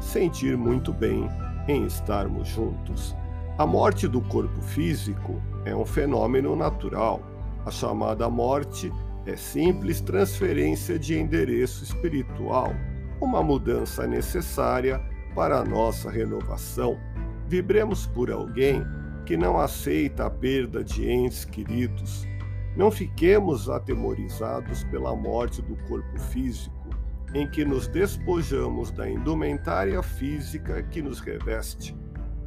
sentir muito bem em estarmos juntos. A morte do corpo físico é um fenômeno natural. A chamada morte é simples transferência de endereço espiritual, uma mudança necessária para a nossa renovação. Vibremos por alguém que não aceita a perda de entes queridos. Não fiquemos atemorizados pela morte do corpo físico, em que nos despojamos da indumentária física que nos reveste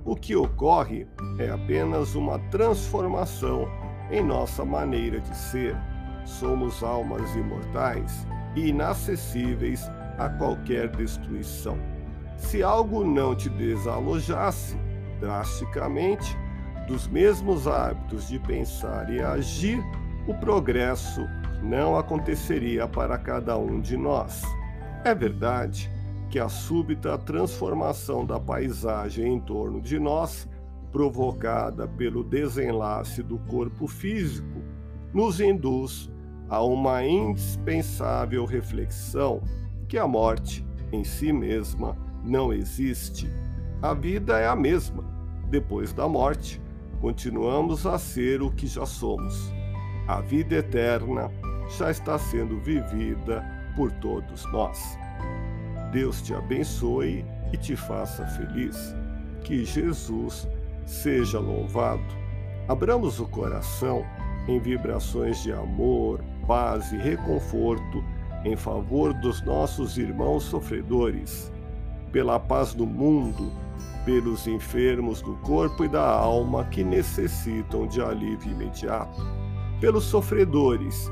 o que ocorre é apenas uma transformação em nossa maneira de ser. Somos almas imortais e inacessíveis a qualquer destruição. Se algo não te desalojasse drasticamente dos mesmos hábitos de pensar e agir, o progresso não aconteceria para cada um de nós. É verdade que a súbita transformação da paisagem em torno de nós, provocada pelo desenlace do corpo físico, nos induz a uma indispensável reflexão que a morte em si mesma não existe. A vida é a mesma. Depois da morte, continuamos a ser o que já somos. A vida eterna já está sendo vivida por todos nós. Deus te abençoe e te faça feliz. Que Jesus seja louvado. Abramos o coração em vibrações de amor, paz e reconforto em favor dos nossos irmãos sofredores, pela paz do mundo, pelos enfermos do corpo e da alma que necessitam de alívio imediato, pelos sofredores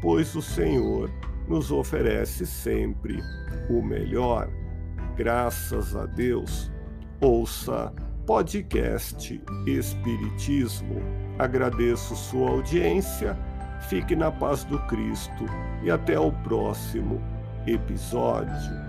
pois o Senhor nos oferece sempre o melhor. Graças a Deus. Ouça podcast Espiritismo. Agradeço sua audiência. Fique na paz do Cristo e até o próximo episódio.